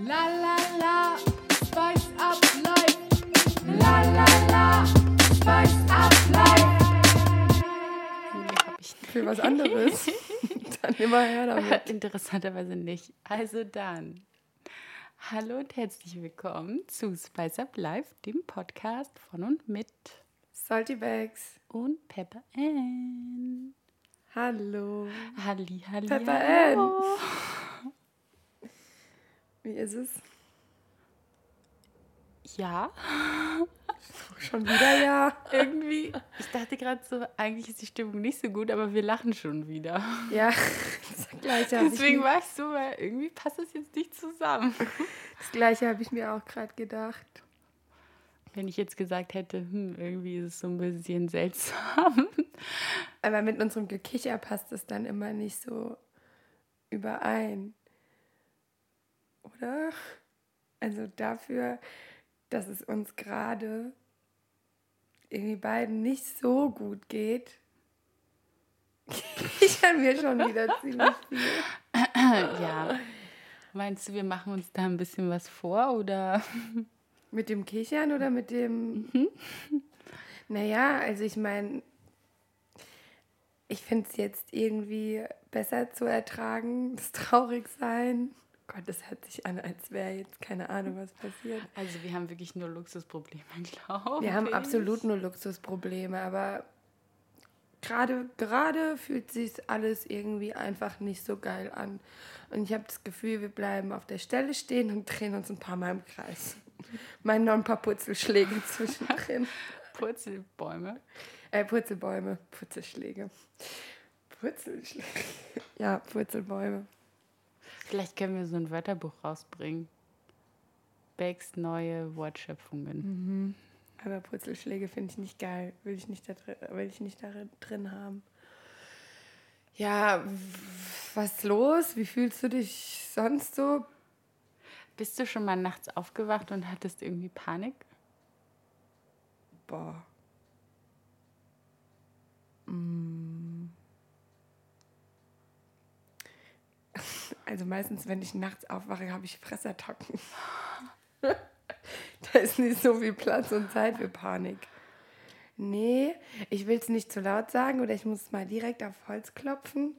La la la, spice up life. La la la, spice up life. Für was anderes. Dann immer her damit. Interessanterweise nicht. Also dann. Hallo und herzlich willkommen zu Spice Up Live, dem Podcast von und mit Salty Bags. und Pepper Ann. Hallo. Halli, halli, Pepper hallo. Wie ist es? Ja, Schon wieder ja. irgendwie. Ich dachte gerade so, eigentlich ist die Stimmung nicht so gut, aber wir lachen schon wieder. Ja, das Gleiche habe ich, Deswegen mir- war ich so, weil irgendwie passt das jetzt nicht zusammen. das Gleiche hab ich mir auch gerade gedacht. Wenn ich jetzt gesagt hätte, hm, irgendwie ist es so ein bisschen seltsam. Aber mit unserem Gekicher passt es dann immer nicht so überein. Oder? Also dafür, dass es uns gerade irgendwie beiden nicht so gut geht, kichern wir schon wieder ziemlich viel. ja. Meinst du, wir machen uns da ein bisschen was vor oder? Mit dem Kichern oder mit dem. Naja, also ich meine, ich finde es jetzt irgendwie besser zu ertragen, das Traurigsein. Gott, das hört sich an, als wäre jetzt keine Ahnung, was passiert. Also wir haben wirklich nur Luxusprobleme, glaube Wir haben ich. absolut nur Luxusprobleme, aber gerade gerade fühlt sich alles irgendwie einfach nicht so geil an. Und ich habe das Gefühl, wir bleiben auf der Stelle stehen und drehen uns ein paar Mal im Kreis. Meinen noch ein paar Purzelschläge zwischendrin. Purzelbäume. Äh, Purzelbäume, Purzelschläge. Purzelschläge. Ja, Purzelbäume. Vielleicht können wir so ein Wörterbuch rausbringen. Becks neue Wortschöpfungen. Aber Purzelschläge finde ich nicht geil. Will ich nicht da drin, will ich nicht da drin haben. Ja, was ist los? Wie fühlst du dich sonst so? Bist du schon mal nachts aufgewacht und hattest irgendwie Panik? Boah. Mm. Also meistens, wenn ich nachts aufwache, habe ich Fressattacken. da ist nicht so viel Platz und Zeit für Panik. Nee, ich will es nicht zu laut sagen oder ich muss mal direkt auf Holz klopfen.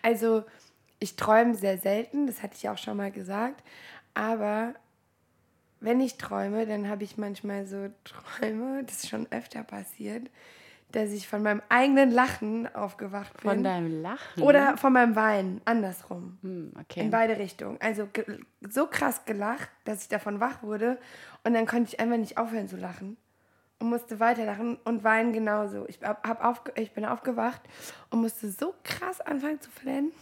Also, ich träume sehr selten, das hatte ich auch schon mal gesagt. Aber wenn ich träume, dann habe ich manchmal so Träume, das ist schon öfter passiert, dass ich von meinem eigenen Lachen aufgewacht bin. Von deinem Lachen? Oder von meinem Weinen, andersrum. Hm, okay. In beide Richtungen. Also so krass gelacht, dass ich davon wach wurde und dann konnte ich einfach nicht aufhören zu lachen und musste weiterlachen und weinen genauso. Ich, hab, aufge ich bin aufgewacht und musste so krass anfangen zu flennen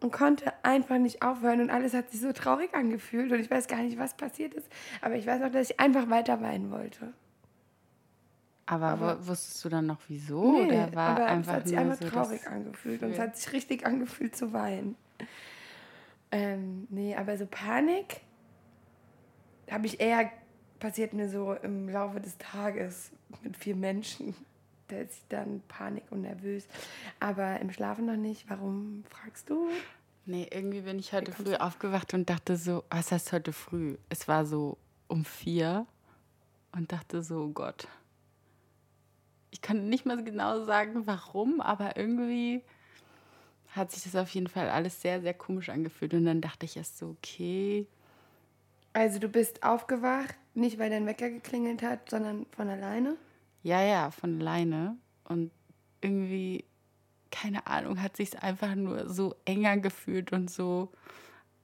und konnte einfach nicht aufhören und alles hat sich so traurig angefühlt und ich weiß gar nicht, was passiert ist, aber ich weiß auch, dass ich einfach weiter weinen wollte. Aber aber- wusstest du dann noch wieso? oder war aber einfach es hat sich einfach so traurig angefühlt und es hat sich richtig angefühlt zu weinen. Ähm, nee, aber so Panik habe ich eher, passiert mir so im Laufe des Tages mit vier Menschen. Da ist ich dann Panik und nervös. Aber im Schlafen noch nicht. Warum fragst du? Nee, irgendwie bin ich heute früh aufgewacht und dachte so, was heißt heute früh? Es war so um vier und dachte so, oh Gott. Ich kann nicht mal genau sagen, warum, aber irgendwie hat sich das auf jeden Fall alles sehr, sehr komisch angefühlt. Und dann dachte ich erst so, okay, Also du bist aufgewacht, nicht weil dein Wecker geklingelt hat, sondern von alleine? ja, ja, von alleine. Und irgendwie, keine Ahnung, hat sich einfach nur so enger gefühlt und so,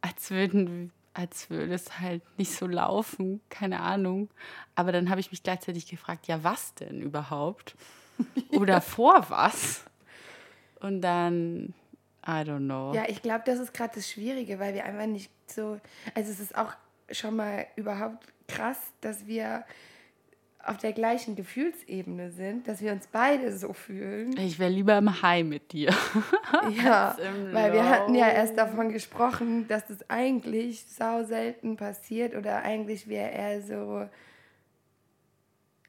als würden, als würde es halt nicht so laufen, keine Ahnung. Aber dann habe ich mich gleichzeitig gefragt, ja, was denn überhaupt? Oder vor was? Und dann, I don't know. Ja, ich glaube, das ist gerade das Schwierige, weil wir einfach nicht so. Also, es ist auch schon mal überhaupt krass, dass wir auf der gleichen Gefühlsebene sind, dass wir uns beide so fühlen. Ich wäre lieber im High mit dir. Ja, weil wir hatten ja erst davon gesprochen, dass das eigentlich sau selten passiert oder eigentlich wir eher so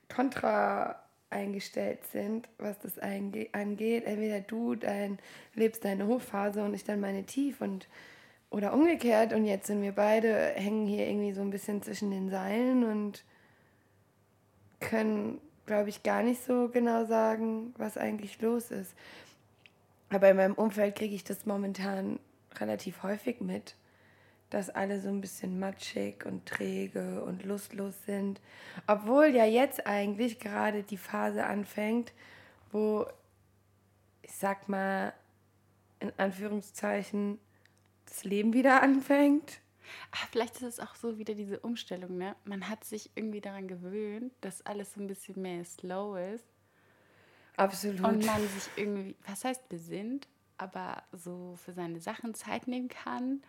kontra eingestellt sind, was das angeht. Entweder du dein, lebst deine Hochphase und ich dann meine Tief und oder umgekehrt und jetzt sind wir beide, hängen hier irgendwie so ein bisschen zwischen den Seilen und können, glaube ich, gar nicht so genau sagen, was eigentlich los ist. Aber in meinem Umfeld kriege ich das momentan relativ häufig mit, dass alle so ein bisschen matschig und träge und lustlos sind. Obwohl ja jetzt eigentlich gerade die Phase anfängt, wo, ich sag mal, in Anführungszeichen, das Leben wieder anfängt. Ah, vielleicht ist es auch so wieder diese Umstellung, ne? Man hat sich irgendwie daran gewöhnt, dass alles so ein bisschen mehr slow ist. Absolut. Und man sich irgendwie, was heißt besinnt, aber so für seine Sachen Zeit nehmen kann.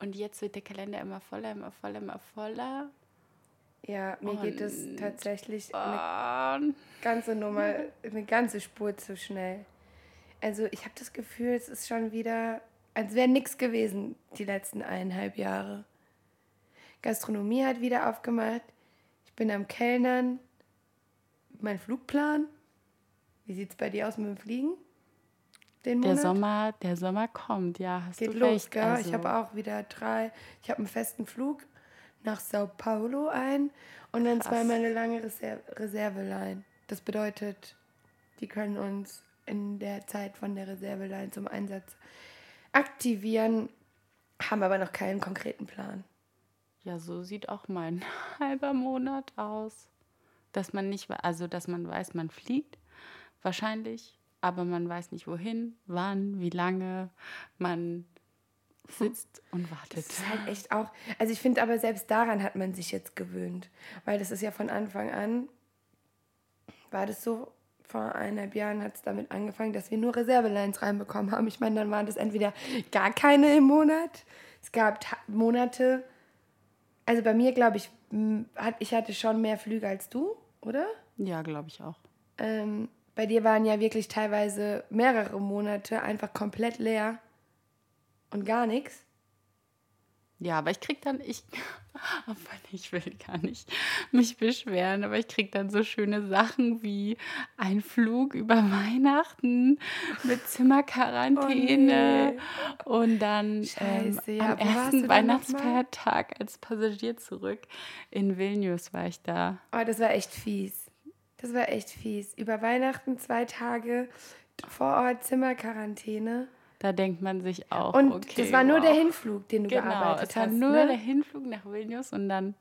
Und jetzt wird der Kalender immer voller, immer voller, immer voller. ja, mir geht es Und- tatsächlich eine Und ganze Nummer, eine ganze Spur zu schnell. Also ich habe das Gefühl, es ist schon wieder, als wäre nichts gewesen die letzten eineinhalb Jahre. Gastronomie hat wieder aufgemacht. Ich bin am Kellnern. Mein Flugplan. Wie sieht es bei dir aus mit dem Fliegen? Den der Monat? Sommer, der Sommer kommt, ja, hast Geht du los, recht. gell? Also, Ich habe auch wieder drei. Ich habe einen festen Flug nach Sao Paulo ein und dann Krass. zweimal eine lange Reser Reserveline. Das bedeutet, die können uns in der Zeit von der Reserveline zum Einsatz aktivieren, haben aber noch keinen konkreten Plan. Ja, so sieht auch mein halber Monat aus. Dass man nicht, also dass man weiß, man fliegt, wahrscheinlich, aber man weiß nicht wohin, wann, wie lange. Man sitzt und wartet. Das ist halt echt auch. Also ich finde aber selbst daran hat man sich jetzt gewöhnt. Weil das ist ja von Anfang an, war das so, vor eineinhalb Jahren hat es damit angefangen, dass wir nur Reservelines reinbekommen haben. Ich meine, dann waren das entweder gar keine im Monat. Es gab Monate, also bei mir glaube ich, hat, ich hatte schon mehr Flüge als du, oder? Ja, glaube ich auch. Ähm, bei dir waren ja wirklich teilweise mehrere Monate einfach komplett leer und gar nichts. Ja, aber ich krieg dann, ich, obwohl ich will gar nicht mich beschweren, aber ich krieg dann so schöne Sachen wie ein Flug über Weihnachten mit Zimmerquarantäne und dann Scheiße, ähm, ja, am ersten Weihnachtsfeiertag als Passagier zurück. In Vilnius war ich da. Oh, das war echt fies. Das war echt fies. Über Weihnachten zwei Tage vor Ort Zimmerquarantäne. Da denkt man sich auch, Und okay, das war nur wow. der Hinflug, den du Genau, gearbeitet es war hast. nur ne? der Hinflug nach Vilnius und dann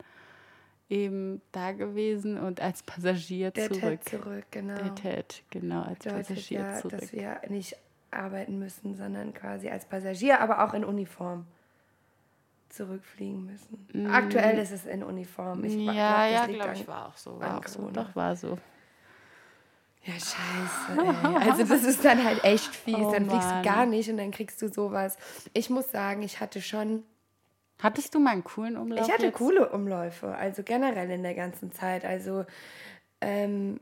eben da gewesen und als Passagier der zurück. Ted zurück, genau. Der Ted, genau, als Bedeutet Passagier ja, zurück. dass wir nicht arbeiten müssen, sondern quasi als Passagier, aber auch in Uniform zurückfliegen müssen. Aktuell ist es in Uniform. Ich Mm. ja, glaub, das ja, glaube ich, war auch so. War auch so. Doch, war so. Ja, scheiße. Ey. Also das ist dann halt echt fies. Oh, dann fliegst Mann. du gar nicht und dann kriegst du sowas. Ich muss sagen, ich hatte schon Hattest du mal einen coolen Umlauf? Ich hatte jetzt? coole Umläufe, also generell in der ganzen Zeit. Also ähm,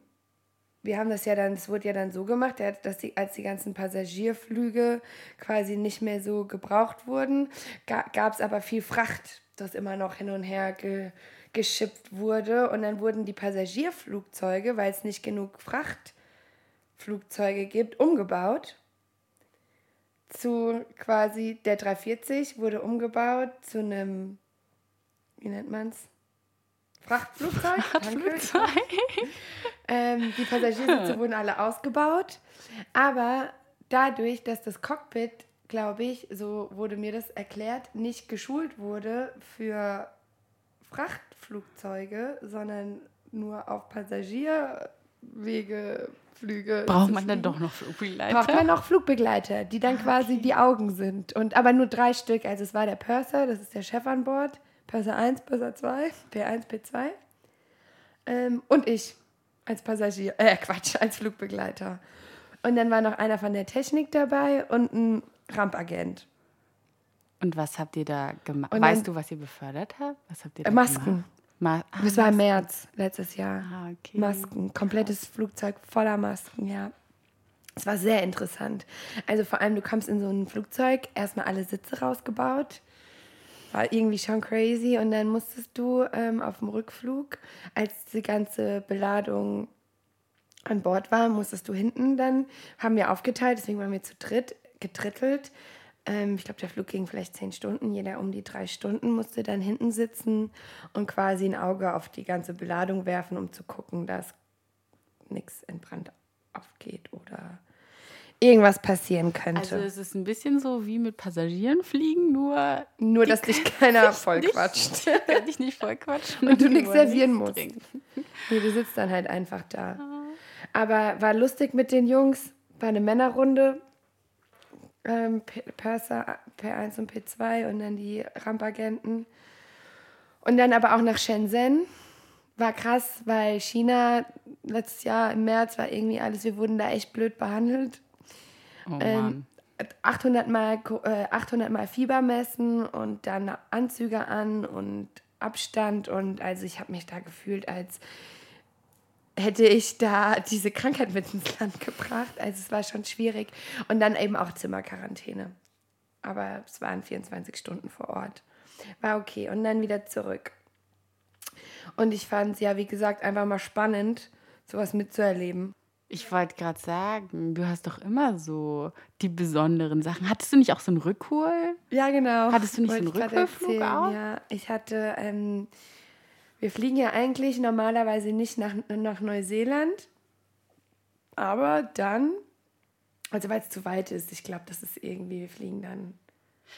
wir haben das ja dann, es wurde ja dann so gemacht, dass die, als die ganzen Passagierflüge quasi nicht mehr so gebraucht wurden, ga, gab es aber viel Fracht, das immer noch hin und her ge, geschippt wurde. Und dann wurden die Passagierflugzeuge, weil es nicht genug Frachtflugzeuge gibt, umgebaut zu quasi der 340 wurde umgebaut zu einem, wie nennt man es? Frachtflugzeug. Danke. Ähm, die Passagiersitze wurden alle ausgebaut, aber dadurch, dass das Cockpit, glaube ich, so wurde mir das erklärt, nicht geschult wurde für Frachtflugzeuge, sondern nur auf Passagierwege, Flüge. Braucht man dann doch noch Flugbegleiter? braucht man noch Flugbegleiter, die dann quasi die Augen sind. Und aber nur drei Stück. Also es war der Purser, das ist der Chef an Bord, Purser 1, Purser 2, P1, P2. Ähm, und ich als Passagier, äh Quatsch, als Flugbegleiter. Und dann war noch einer von der Technik dabei und ein Rampagent. Und was habt ihr da gemacht? Weißt du, was ihr befördert habt? Was habt ihr da Masken. gemacht? Ma ah, Das war im März letztes Jahr. Ah, okay. Masken, komplettes Flugzeug voller Masken, ja. Es war sehr interessant. Also vor allem, du kommst in so ein Flugzeug, erstmal alle Sitze rausgebaut. War irgendwie schon crazy. Und dann musstest du ähm, auf dem Rückflug, als die ganze Beladung an Bord war, musstest du hinten dann, haben wir aufgeteilt, deswegen waren wir zu dritt, getrittelt, ich glaube, der Flug ging vielleicht zehn Stunden. Jeder um die drei Stunden musste dann hinten sitzen und quasi ein Auge auf die ganze Beladung werfen, um zu gucken, dass nichts in Brand aufgeht oder irgendwas passieren könnte. Also es ist ein bisschen so wie mit Passagieren fliegen, nur Nur, dass dich keiner sich voll nicht- kann dich nicht voll quatschen. Und du nichts servieren musst. trinken. Nee, du sitzt dann halt einfach da. Aber war lustig mit den Jungs. War eine Männerrunde. Ähm, Purser P1 und P2 und dann die Rampagenten. Und dann aber auch nach Shenzhen. War krass, weil China letztes Jahr im März war irgendwie alles, wir wurden da echt blöd behandelt. Oh Ähm, Mann. 800 mal, äh, 800 mal Fieber messen und dann Anzüge an und Abstand und also ich habe mich da gefühlt, als hätte ich da diese Krankheit mit ins Land gebracht. Also es war schon schwierig und dann eben auch Zimmerquarantäne. Aber es waren 24 Stunden vor Ort. War okay und dann wieder zurück. Und ich fand es ja, wie gesagt, einfach mal spannend, sowas mitzuerleben. Ich wollte gerade sagen, du hast doch immer so die besonderen Sachen. Hattest du nicht auch so einen Rückhol? Ja, genau. Hattest du nicht so Wollte einen ich grad Rückholflug auch? Ja, ich hatte, ähm, wir fliegen ja eigentlich normalerweise nicht nach, nach Neuseeland, aber dann, also weil es zu weit ist, ich glaube, das ist irgendwie, wir fliegen dann.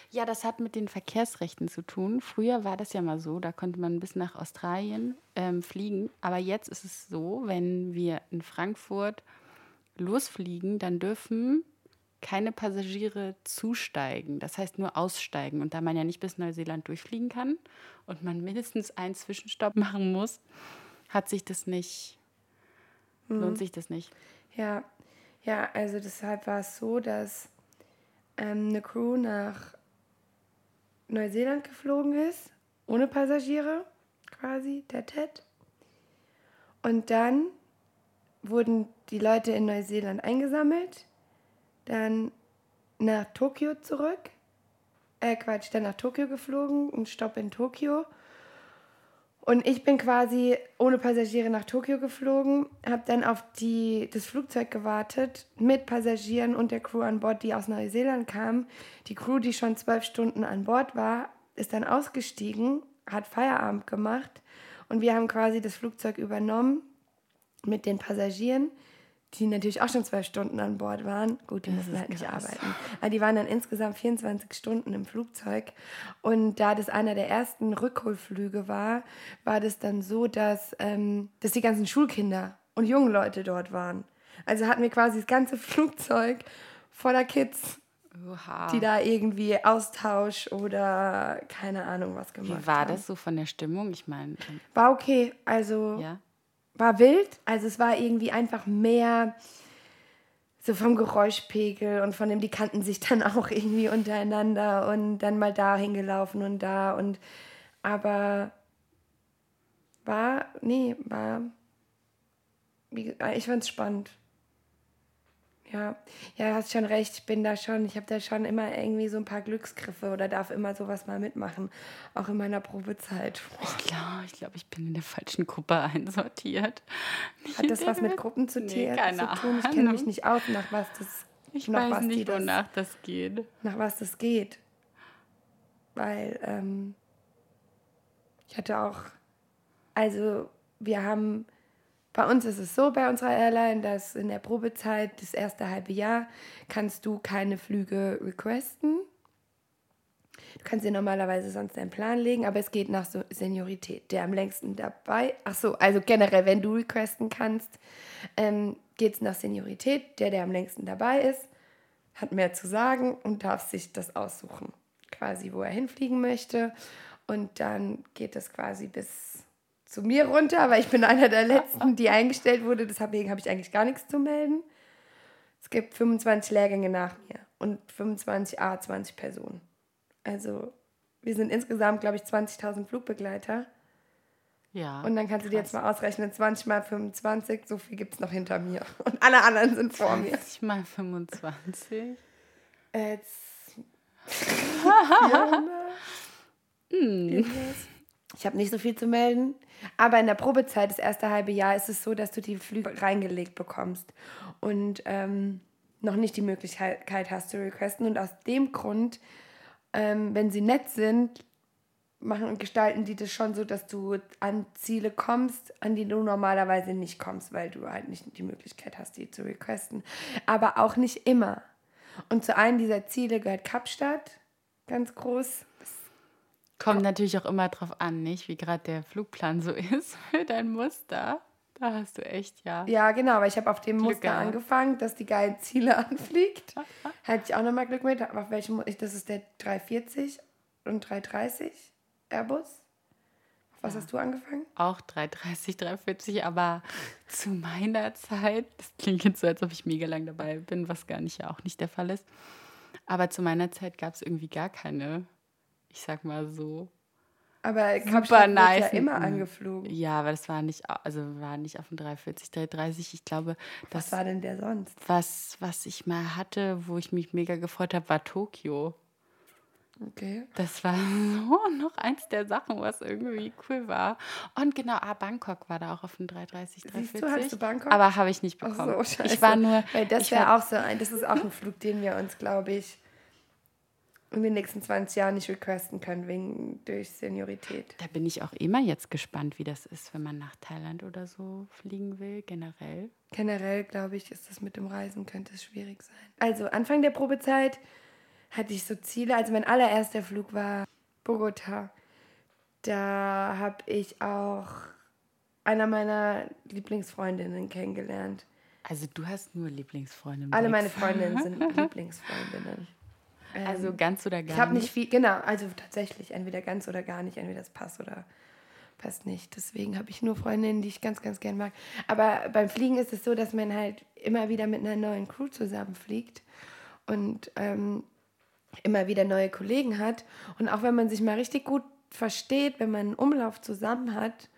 Ja, das hat mit den Verkehrsrechten zu tun. Früher war das ja mal so, da konnte man bis nach Australien ähm, fliegen. Aber jetzt ist es so, wenn wir in Frankfurt losfliegen, dann dürfen keine Passagiere zusteigen. Das heißt nur aussteigen. Und da man ja nicht bis Neuseeland durchfliegen kann und man mindestens einen Zwischenstopp machen muss, hat sich das nicht, lohnt sich das nicht. Ja, ja, also deshalb war es so, dass ähm, eine Crew nach Neuseeland geflogen ist, ohne Passagiere quasi, der Ted. Und dann wurden die Leute in Neuseeland eingesammelt, dann nach Tokio zurück, äh Quatsch, dann nach Tokio geflogen, ein Stopp in Tokio. Und ich bin quasi ohne Passagiere nach Tokio geflogen, habe dann auf die, das Flugzeug gewartet mit Passagieren und der Crew an Bord, die aus Neuseeland kam. Die Crew, die schon zwölf Stunden an Bord war, ist dann ausgestiegen, hat Feierabend gemacht und wir haben quasi das Flugzeug übernommen mit den Passagieren, die natürlich auch schon zwölf Stunden an Bord waren. Gut, die mussten ist halt nicht krass. arbeiten. Aber die waren dann insgesamt 24 Stunden im Flugzeug. Und da das einer der ersten Rückholflüge war, war das dann so, dass, ähm, dass die ganzen Schulkinder und jungen Leute dort waren. Also hatten wir quasi das ganze Flugzeug voller Kids, Oha. die da irgendwie Austausch oder keine Ahnung was gemacht Wie war haben. das so von der Stimmung? Ich meine, ähm, War okay. Also ja. War wild. Also es war irgendwie einfach mehr so vom Geräuschpegel und von dem, die kannten sich dann auch irgendwie untereinander und dann mal da hingelaufen und da und aber war, nee, war, ich fand's spannend. Ja, ja, hast schon recht, ich bin da schon, ich habe da schon immer irgendwie so ein paar Glücksgriffe oder darf immer sowas mal mitmachen, auch in meiner Probezeit. Ich glaube, ich, glaub, ich bin in der falschen Gruppe einsortiert. Nicht Hat das was mit Gruppen zu, Nee, keine zu tun? Ich kenne mich nicht aus, nach was das, Ich nach weiß was nicht, das, wonach das geht. nach was das geht. Weil ähm, ich hatte auch, also wir haben, bei uns ist es so bei unserer Airline, dass in der Probezeit, das erste halbe Jahr, kannst du keine Flüge requesten. Du kannst dir normalerweise sonst einen Plan legen, aber es geht nach Seniorität. Der am längsten dabei, ach so, also generell, wenn du requesten kannst, ähm, geht es nach Seniorität. Der, der am längsten dabei ist, hat mehr zu sagen und darf sich das aussuchen, quasi wo er hinfliegen möchte. Und dann geht das quasi bis zu mir runter, aber ich bin einer der letzten, die eingestellt wurde. Deswegen habe ich eigentlich gar nichts zu melden. Es gibt 25 Lehrgänge nach mir und 25 A, 20 Personen. Also wir sind insgesamt, glaube ich, 20.000 Flugbegleiter. Ja. Und dann kannst du dir jetzt mal ausrechnen, 20 mal 25, so viel gibt es noch hinter mir. Und alle anderen sind vor mir. 20 mal 25. Äh, Jetzt 400. Irgendwas. Ich habe nicht so viel zu melden. Aber in der Probezeit, das erste halbe Jahr, ist es so, dass du die Flüge reingelegt bekommst. Und ähm, noch nicht die Möglichkeit hast zu requesten. Und aus dem Grund, ähm, wenn sie nett sind, machen und gestalten die das schon so, dass du an Ziele kommst, an die du normalerweise nicht kommst, weil du halt nicht die Möglichkeit hast, die zu requesten. Aber auch nicht immer. Und zu einem dieser Ziele gehört Kapstadt, ganz groß. Kommt natürlich auch immer drauf an, nicht? Wie gerade der Flugplan so ist für dein Muster. Da hast du echt, ja. Ja, genau, weil ich habe auf dem Glück Muster gehabt. angefangen, dass die geilen Ziele anfliegt. Hatte ich auch nochmal Glück mit. Auf welchem, das ist der 340 und 330 Airbus. Auf was hast du angefangen? Auch 330, 340, aber zu meiner Zeit, das klingt jetzt so, als ob ich mega lang dabei bin, was gar nicht ja auch nicht der Fall ist. Aber zu meiner Zeit gab es irgendwie gar keine, ich sag mal so. Aber Kapstadt nice. ja immer angeflogen. Ja, aber das war nicht, also war nicht auf dem 340, 330. Ich glaube, Was das, war denn der sonst? was, was ich mal hatte, wo ich mich mega gefreut habe, war Tokio. Okay. Das war so noch eins der Sachen, was irgendwie cool war. Und genau, ah, Bangkok war da auch auf dem 330, Siehst 340. du, hattest du Bangkok? Aber habe ich nicht Ach bekommen. so, scheiße. ich war nur. Weil das wäre war- auch so ein, das ist auch ein Flug, den wir uns, glaube ich, in den nächsten 20 Jahren nicht requesten können, wegen durch Seniorität. Da bin ich auch immer jetzt gespannt, wie das ist, wenn man nach Thailand oder so fliegen will, generell. Generell, glaube ich, ist das mit dem Reisen, könnte es schwierig sein. Also, Anfang der Probezeit hatte ich so Ziele. Also, mein allererster Flug war Bogota. Da habe ich auch einer meiner Lieblingsfreundinnen kennengelernt. Also du hast nur Lieblingsfreunde. Alle meine. Freundinnen sind Lieblingsfreundinnen. Also ganz oder gar Ich habe nicht. nicht viel, genau, also tatsächlich entweder ganz oder gar nicht, entweder das passt oder passt nicht. Deswegen habe ich nur Freundinnen, die ich ganz, ganz gern mag. Aber beim Fliegen ist es so, dass man halt immer wieder mit einer neuen Crew zusammenfliegt und ähm, immer wieder neue Kollegen hat. Und auch wenn man sich mal richtig gut versteht, wenn man einen Umlauf zusammen hat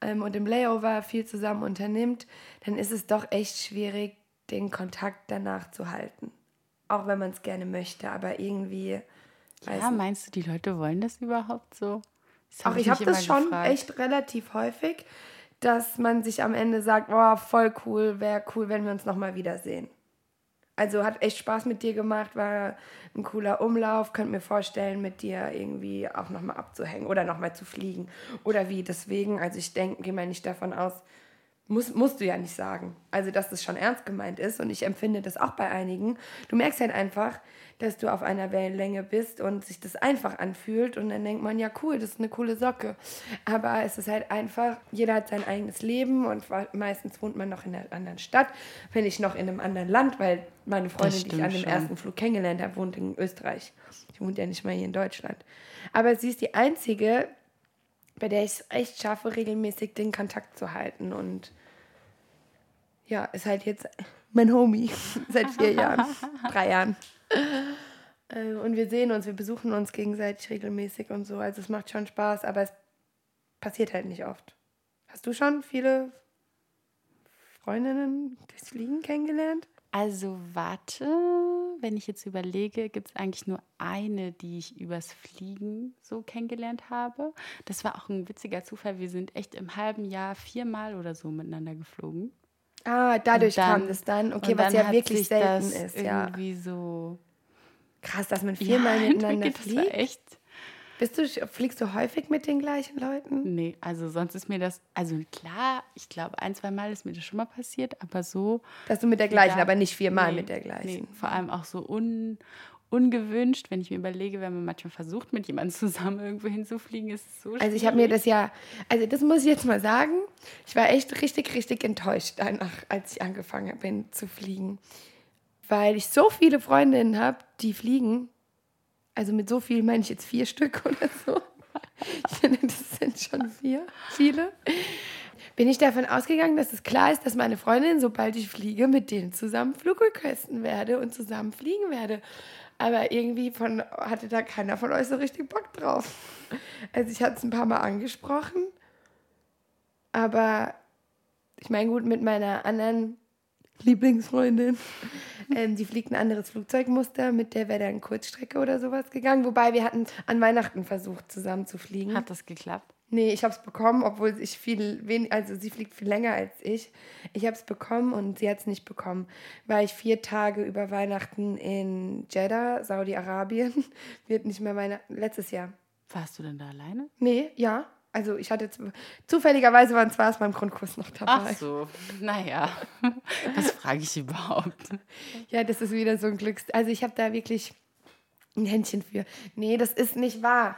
ähm, und im Layover viel zusammen unternimmt, dann ist es doch echt schwierig, den Kontakt danach zu halten. Auch wenn man es gerne möchte, aber irgendwie. Ja, meinst du, die Leute wollen das überhaupt so? Das Auch ich habe das schon gefragt. echt relativ häufig, dass man sich am Ende sagt, oh, voll cool, wäre cool, wenn wir uns nochmal wiedersehen. Also hat echt Spaß mit dir gemacht, war ein cooler Umlauf, könnt mir vorstellen, mit dir irgendwie auch nochmal abzuhängen oder nochmal zu fliegen oder wie. Deswegen, also ich denke, gehe mal nicht davon aus, muss, musst du ja nicht sagen. Also, dass das schon ernst gemeint ist und ich empfinde das auch bei einigen. Du merkst halt einfach, dass du auf einer Wellenlänge bist und sich das einfach anfühlt und dann denkt man, ja cool, das ist eine coole Socke. Aber es ist halt einfach, jeder hat sein eigenes Leben und meistens wohnt man noch in einer anderen Stadt, wenn nicht noch in einem anderen Land, weil meine Freundin, die ich an dem schon. ersten Flug kennengelernt habe, wohnt in Österreich. Die wohnt ja nicht mal hier in Deutschland. Aber sie ist die einzige, bei der ich es echt schaffe, regelmäßig den Kontakt zu halten. Und ja, ist halt jetzt mein Homie seit vier Jahren, drei Jahren. Äh, Und wir sehen uns, wir besuchen uns gegenseitig regelmäßig und so. Also es macht schon Spaß, aber es passiert halt nicht oft. Hast du schon viele Freundinnen durchs Fliegen kennengelernt? Also warte, wenn ich jetzt überlege, gibt es eigentlich nur eine, die ich übers Fliegen so kennengelernt habe. Das war auch ein witziger Zufall. Wir sind echt im halben Jahr viermal oder so miteinander geflogen. Ah, dadurch dann- kam das dann. Okay, was dann ja wirklich selten ist. Ja. irgendwie so Krass, dass man viermal ja, miteinander entwickelt. Das war fliegt. echt. Bist du, fliegst du häufig mit den gleichen Leuten? Nee, also sonst ist mir das, also klar, ich glaube, ein, zwei Mal ist mir das schon mal passiert, aber so. Dass du mit der gleichen, aber nicht viermal nee, mit der gleichen. Nee, vor allem auch so un, ungewünscht, wenn ich mir überlege, wenn man manchmal versucht, mit jemandem zusammen irgendwo hinzufliegen, ist es so Also ich habe mir schwierig. das ja, also das muss ich jetzt mal sagen, ich war echt richtig, richtig enttäuscht danach, als ich angefangen bin zu fliegen. Weil ich so viele Freundinnen habe, die fliegen. Also mit so viel meine ich jetzt vier Stück oder so. Ich finde, das sind schon vier, viele. Bin ich davon ausgegangen, dass es klar ist, dass meine Freundin, sobald ich fliege, mit denen zusammen Flugrequesten werde und zusammen fliegen werde. Aber irgendwie von, hatte da keiner von euch so richtig Bock drauf. Also ich hatte es ein paar Mal angesprochen. Aber ich meine, gut, mit meiner anderen Lieblingsfreundin, ähm, die fliegt ein anderes Flugzeugmuster, mit der wäre dann Kurzstrecke oder sowas gegangen. Wobei wir hatten an Weihnachten versucht, zusammen zu fliegen. Hat das geklappt? Nee, ich habe es bekommen, obwohl ich viel wen also sie fliegt viel länger als ich. Ich habe es bekommen und sie hat es nicht bekommen, weil ich vier Tage über Weihnachten in Jeddah, Saudi-Arabien, wird nicht mehr meine letztes Jahr. Warst du denn da alleine? Nee, ja. Also ich hatte zu- zufälligerweise waren zwei aus meinem Grundkurs noch dabei. Ach so, naja. Was frage ich überhaupt? Ja, das ist wieder so ein Glücks. Also ich habe da wirklich ein Händchen für. Nee, das ist nicht wahr.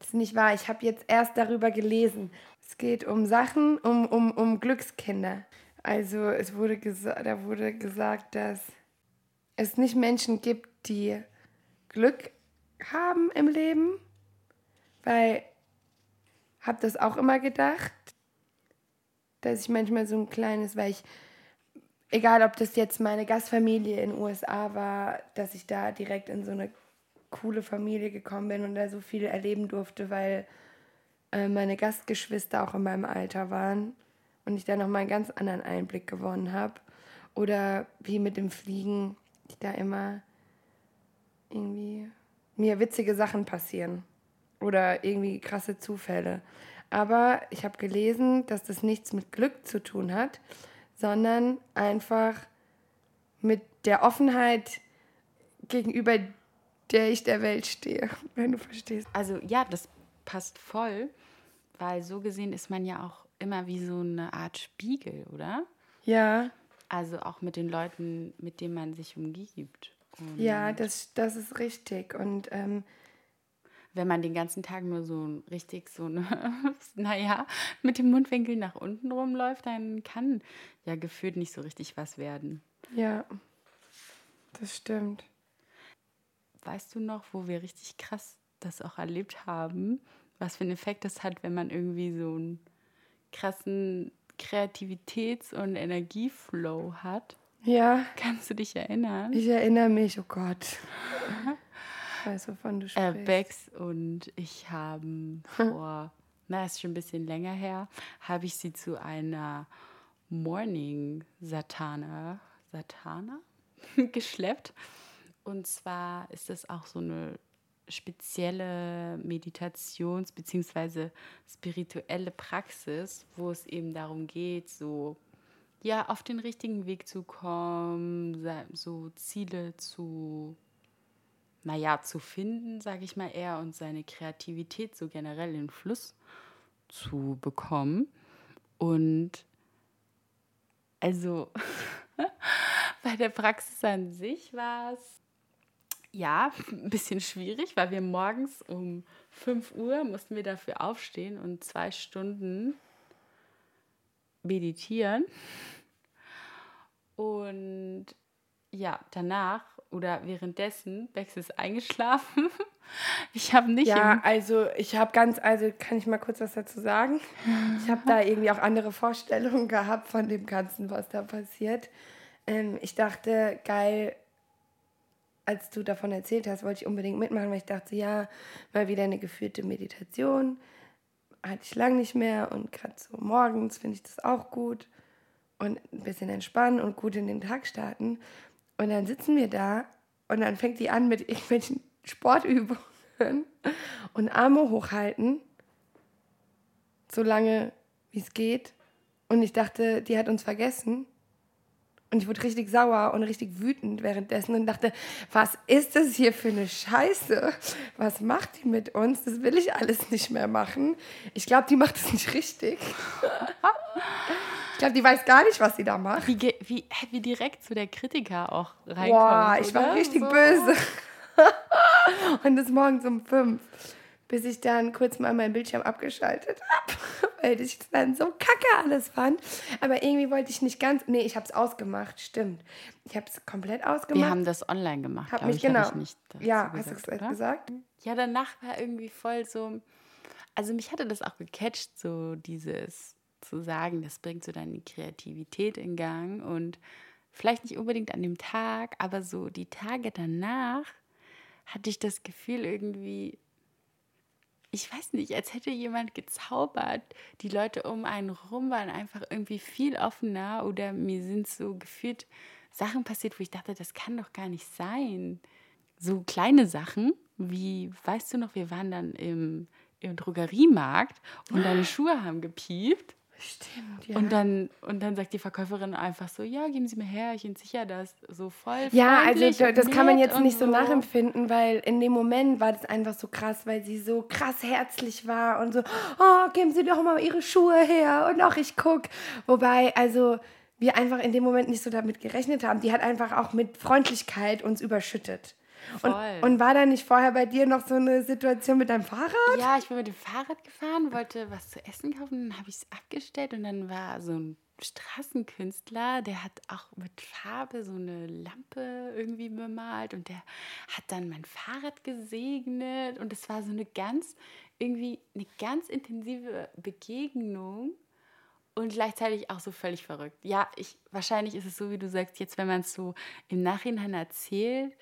Das ist nicht wahr. Ich habe jetzt erst darüber gelesen. Es geht um Sachen, um, um, um Glückskinder. Also es wurde da wurde gesagt, dass es nicht Menschen gibt, die Glück haben im Leben, weil habe das auch immer gedacht, dass ich manchmal so ein kleines, weil ich egal ob das jetzt meine Gastfamilie in den USA war, dass ich da direkt in so eine coole Familie gekommen bin und da so viel erleben durfte, weil äh, meine Gastgeschwister auch in meinem Alter waren und ich da nochmal einen ganz anderen Einblick gewonnen habe. Oder wie mit dem Fliegen, ich da immer irgendwie mir witzige Sachen passieren oder irgendwie krasse Zufälle. Aber ich habe gelesen, dass das nichts mit Glück zu tun hat, sondern einfach mit der Offenheit gegenüber der ich der Welt stehe, wenn du verstehst. Also ja, das passt voll, weil so gesehen ist man ja auch immer wie so eine Art Spiegel, oder? Ja, Also auch mit den Leuten, mit denen man sich umgibt. Und ja, das, das ist richtig. Und ähm, wenn man den ganzen Tag nur so richtig so eine, naja, mit dem Mundwinkel nach unten rumläuft, dann kann ja gefühlt nicht so richtig was werden. ja, das stimmt. Weißt du noch, wo wir richtig krass das auch erlebt haben, was für einen Effekt das hat, wenn man irgendwie so einen krassen Kreativitäts- und Energieflow hat? Ja, Kannst du dich erinnern? ich erinnere mich, oh Gott. Ich weiß, wovon du Äh, sprichst. Bex und ich haben vor, na, ist schon ein bisschen länger her, habe ich sie zu einer Morning Satana, Satana geschleppt. Und zwar ist das auch so eine spezielle Meditations- bzw. spirituelle Praxis, wo es eben darum geht, so ja, auf den richtigen Weg zu kommen, so Ziele zu naja, zu finden, sage ich mal eher, und seine Kreativität so generell in Fluss zu bekommen. Und also bei der Praxis an sich war es ja ein bisschen schwierig, weil wir morgens um 5 Uhr mussten wir dafür aufstehen und zwei Stunden meditieren. Und ja, danach oder währenddessen, Bex ist eingeschlafen. Ich habe nicht Ja, also ich habe ganz, also kann ich mal kurz was dazu sagen? Ich habe da irgendwie auch andere Vorstellungen gehabt von dem Ganzen, was da passiert. Ähm, ich dachte, geil, als du davon erzählt hast, wollte ich unbedingt mitmachen, weil ich dachte, ja, mal wieder eine geführte Meditation. Hatte ich lange nicht mehr und gerade so morgens finde ich das auch gut. Und ein bisschen entspannen und gut in den Tag starten. Und dann sitzen wir da und dann fängt die an mit irgendwelchen Sportübungen und Arme hochhalten, so lange wie es geht. Und ich dachte, die hat uns vergessen. Und ich wurde richtig sauer und richtig wütend währenddessen und dachte, was ist das hier für eine Scheiße? Was macht die mit uns? Das will ich alles nicht mehr machen. Ich glaube, die macht es nicht richtig. Ich glaube, die weiß gar nicht, was sie da macht. wie, wie, wie direkt so der Kritiker auch reinkommt. Boah, ich war oder? richtig so. böse. und das morgens um fünf, bis ich dann kurz mal meinen Bildschirm abgeschaltet habe, weil ich es dann so kacke alles fand. Aber irgendwie wollte ich nicht ganz. Nee, ich habe es ausgemacht, stimmt. Ich habe es komplett ausgemacht. Wir haben das online gemacht, hab mich ich. hab genau. Ich nicht dazu ja, hast du gesagt, es gesagt? Ja, danach war irgendwie voll so. Also mich hatte das auch gecatcht, so dieses sagen, das bringt so deine Kreativität in Gang und vielleicht nicht unbedingt an dem Tag, aber so die Tage danach hatte ich das Gefühl irgendwie, ich weiß nicht, als hätte jemand gezaubert. Die Leute um einen rum waren einfach irgendwie viel offener oder mir sind so gefühlt Sachen passiert, wo ich dachte, das kann doch gar nicht sein. So kleine Sachen, wie, weißt du noch, wir waren dann im, im Drogeriemarkt und deine Schuhe haben gepiept. Stimmt, ja. Und dann, und dann sagt die Verkäuferin einfach so, ja, geben Sie mir her, ich entsicher das. So voll Ja, also das kann man jetzt nicht so nachempfinden, weil in dem Moment war das einfach so krass, weil sie so krass herzlich war und so, oh, geben Sie doch mal Ihre Schuhe her und auch ich guck. Wobei, also wir einfach in dem Moment nicht so damit gerechnet haben. Die hat einfach auch mit Freundlichkeit uns überschüttet. Und, und war da nicht vorher bei dir noch so eine Situation mit deinem Fahrrad? Ja, ich bin mit dem Fahrrad gefahren, wollte was zu essen kaufen, dann habe ich es abgestellt und dann war so ein Straßenkünstler, der hat auch mit Farbe so eine Lampe irgendwie bemalt und der hat dann mein Fahrrad gesegnet und es war so eine ganz, irgendwie eine ganz intensive Begegnung und gleichzeitig auch so völlig verrückt. Ja, ich, wahrscheinlich ist es so, wie du sagst, jetzt, wenn man es so im Nachhinein erzählt,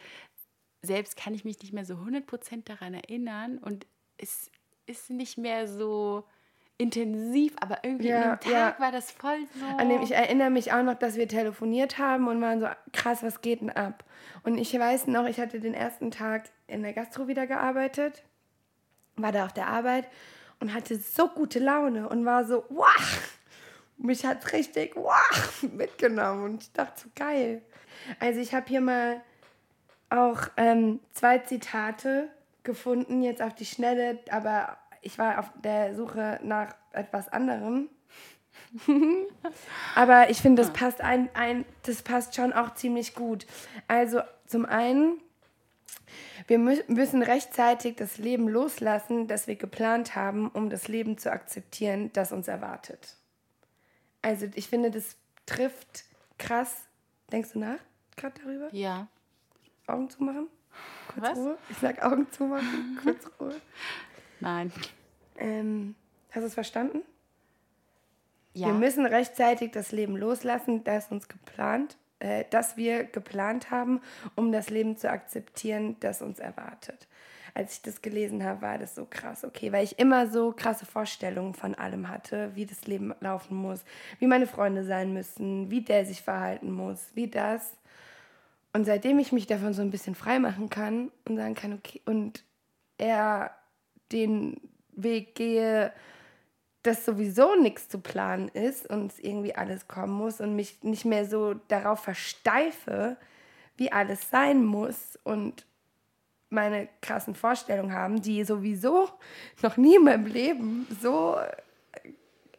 selbst kann ich mich nicht mehr so 100% daran erinnern und es ist nicht mehr so intensiv, aber irgendwie Ja, an dem Tag ja. war das voll so. An dem ich erinnere mich auch noch, dass wir telefoniert haben und waren so, krass, was geht denn ab? Und ich weiß noch, ich hatte den ersten Tag in der Gastro wieder gearbeitet, war da auf der Arbeit und hatte so gute Laune und war so, wow, mich hat richtig wow, mitgenommen und ich dachte so, geil. Also ich habe hier mal auch ähm, zwei Zitate gefunden, jetzt auf die Schnelle, aber ich war auf der Suche nach etwas anderem. aber ich finde, das passt ein, ein, das passt schon auch ziemlich gut. Also zum einen, wir mü müssen rechtzeitig das Leben loslassen, das wir geplant haben, um das Leben zu akzeptieren, das uns erwartet. Also ich finde, das trifft krass. Denkst du nach gerade darüber? ja. Augen zumachen? Kurz Was? Ruhe. Ich sag Augen zumachen, kurz Ruhe. Nein. Ähm, hast du es verstanden? Ja. Wir müssen rechtzeitig das Leben loslassen, das uns geplant, äh, das wir geplant haben, um das Leben zu akzeptieren, das uns erwartet. Als ich das gelesen habe, war das so krass, okay, weil ich immer so krasse Vorstellungen von allem hatte, wie das Leben laufen muss, wie meine Freunde sein müssen, wie der sich verhalten muss, wie das. Und seitdem ich mich davon so ein bisschen frei machen kann und sagen kann, okay, und er den Weg gehe, dass sowieso nichts zu planen ist und es irgendwie alles kommen muss und mich nicht mehr so darauf versteife, wie alles sein muss und meine krassen Vorstellungen haben, die sowieso noch nie in meinem Leben so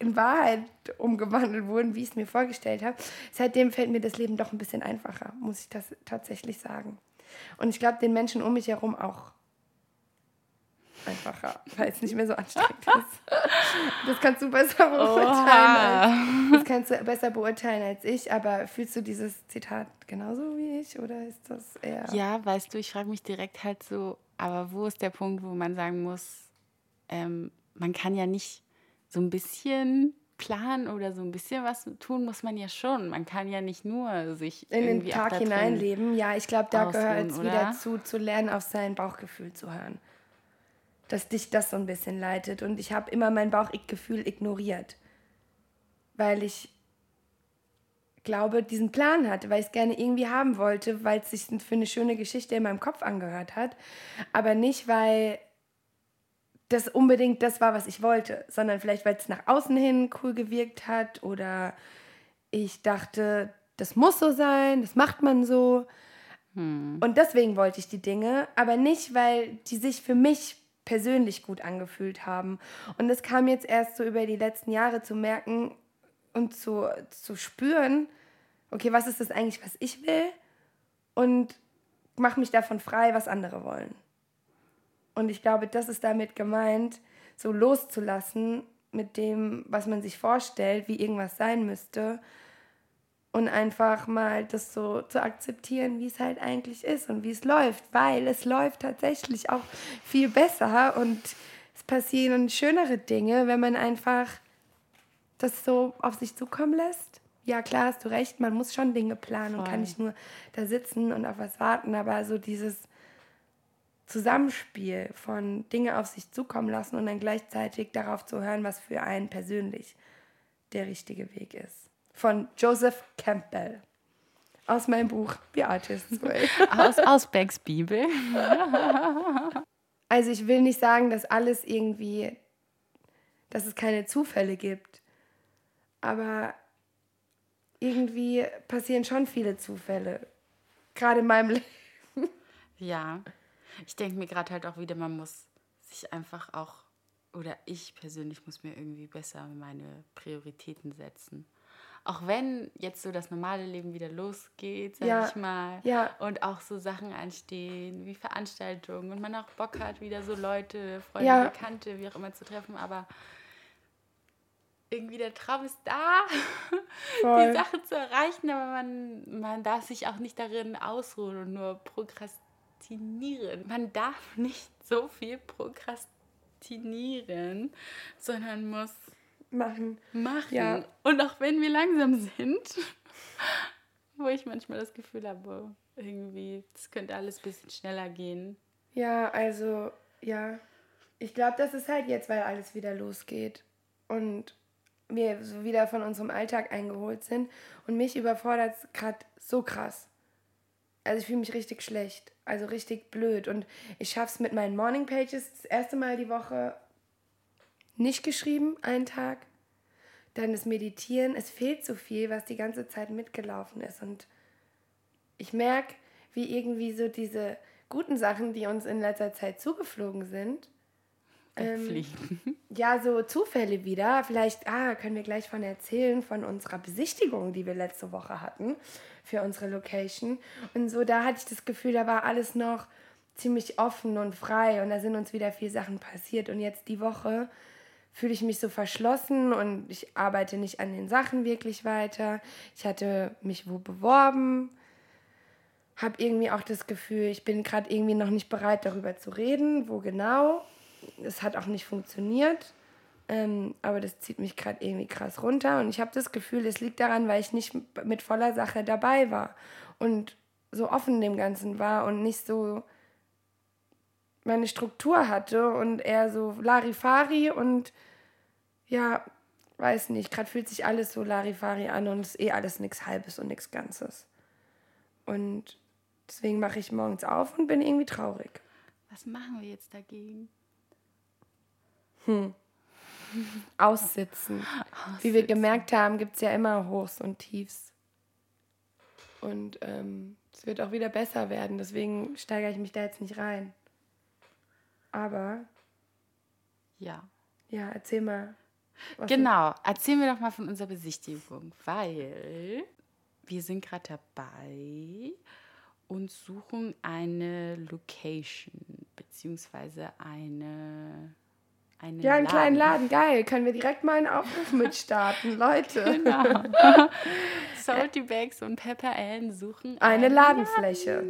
in Wahrheit umgewandelt wurden, wie ich es mir vorgestellt habe. Seitdem fällt mir das Leben doch ein bisschen einfacher, muss ich das tatsächlich sagen. Und ich glaube, den Menschen um mich herum auch einfacher, weil es nicht mehr so anstrengend ist. Das kannst du besser beurteilen. Als, das kannst du besser beurteilen als ich, aber fühlst du dieses Zitat genauso wie ich oder ist das eher... Ja, weißt du, ich frage mich direkt halt so, aber wo ist der Punkt, wo man sagen muss, ähm, man kann ja nicht so ein bisschen planen oder so ein bisschen was tun muss man ja schon. Man kann ja nicht nur sich in den Tag hineinleben. Ja, ich glaube, da gehört es wieder zu, zu lernen, auf sein Bauchgefühl zu hören. Dass dich das so ein bisschen leitet. Und ich habe immer mein Bauchgefühl ignoriert. Weil ich glaube, diesen Plan hatte, weil ich es gerne irgendwie haben wollte, weil es sich für eine schöne Geschichte in meinem Kopf angehört hat. Aber nicht, weil das unbedingt das war, was ich wollte, sondern vielleicht, weil es nach außen hin cool gewirkt hat oder ich dachte, das muss so sein, das macht man so. Und deswegen wollte ich die Dinge, aber nicht, weil die sich für mich persönlich gut angefühlt haben. Und das kam jetzt erst so über die letzten Jahre zu merken und zu, zu spüren, okay, was ist das eigentlich, was ich will? Und mach mich davon frei, was andere wollen. Und ich glaube, das ist damit gemeint, so loszulassen mit dem, was man sich vorstellt, wie irgendwas sein müsste. Und einfach mal das so zu akzeptieren, wie es halt eigentlich ist und wie es läuft. Weil es läuft tatsächlich auch viel besser und es passieren schönere Dinge, wenn man einfach das so auf sich zukommen lässt. Ja, klar, hast du recht, man muss schon Dinge planen und Voll. kann nicht nur da sitzen und auf was warten, aber so dieses Zusammenspiel von Dinge auf sich zukommen lassen und dann gleichzeitig darauf zu hören, was für einen persönlich der richtige Weg ist. Von Joseph Campbell. Aus meinem Buch The Artist's Way. Aus, aus Becks Bibel. Also ich will nicht sagen, dass alles irgendwie, dass es keine Zufälle gibt. Aber irgendwie passieren schon viele Zufälle. Gerade in meinem Leben. Ja. Ich denke mir gerade halt auch wieder, man muss sich einfach auch, oder ich persönlich muss mir irgendwie besser meine Prioritäten setzen. Auch wenn jetzt so das normale Leben wieder losgeht, sag Ja, ich mal. ja. Und auch so Sachen anstehen, wie Veranstaltungen und man auch Bock hat, wieder so Leute, Freunde, Ja. Bekannte, wie auch immer zu treffen. Aber irgendwie der Traum ist da, Voll. die Sache zu erreichen, aber man, man darf sich auch nicht darin ausruhen und nur prokrastinieren. Man darf nicht so viel prokrastinieren, sondern muss Machen. machen. Ja. Und auch wenn wir langsam sind, wo ich manchmal das Gefühl habe, irgendwie, das könnte alles ein bisschen schneller gehen. Ja, also, ja. Ich glaube, das ist halt jetzt, weil alles wieder losgeht. Und wir so wieder von unserem Alltag eingeholt sind. Und mich überfordert es gerade so krass. Also ich fühle mich richtig schlecht. Also richtig blöd. Und ich schaffe es mit meinen Morning Pages das erste Mal die Woche nicht geschrieben, einen Tag. Dann das Meditieren. Es fehlt so viel, was die ganze Zeit mitgelaufen ist. Und ich merke, wie irgendwie so diese guten Sachen, die uns in letzter Zeit zugeflogen sind, Ähm, Wegfliegen. ja, so Zufälle wieder. Vielleicht, ah, können wir gleich von erzählen, von unserer Besichtigung, die wir letzte Woche hatten für unsere Location. Und so, da hatte ich das Gefühl, da war alles noch ziemlich offen und frei und da sind uns wieder viele Sachen passiert. Und jetzt die Woche fühle ich mich so verschlossen und ich arbeite nicht an den Sachen wirklich weiter. Ich hatte mich wo beworben, habe irgendwie auch das Gefühl, ich bin gerade irgendwie noch nicht bereit, darüber zu reden, wo genau. Es hat auch nicht funktioniert, ähm, aber das zieht mich gerade irgendwie krass runter und ich habe das Gefühl, es liegt daran, weil ich nicht mit voller Sache dabei war und so offen dem Ganzen war und nicht so meine Struktur hatte und eher so Larifari und ja, weiß nicht, gerade fühlt sich alles so Larifari an und ist eh alles nichts Halbes und nichts Ganzes. Und deswegen mache ich morgens auf und bin irgendwie traurig. Was machen wir jetzt dagegen? Aussitzen. Wie wir gemerkt haben, gibt es ja immer Hochs und Tiefs. Und ähm, es wird auch wieder besser werden, deswegen steigere ich mich da jetzt nicht rein. Aber, Ja. ja, erzähl mal. Genau, erzählen wir doch mal von unserer Besichtigung, weil wir sind gerade dabei und suchen eine Location, beziehungsweise eine, einen Ja, einen kleinen Laden, geil. Können wir direkt mal einen Aufruf mitstarten, Leute. Genau. Salty Bags und Pepper Allen suchen Eine Ladenfläche.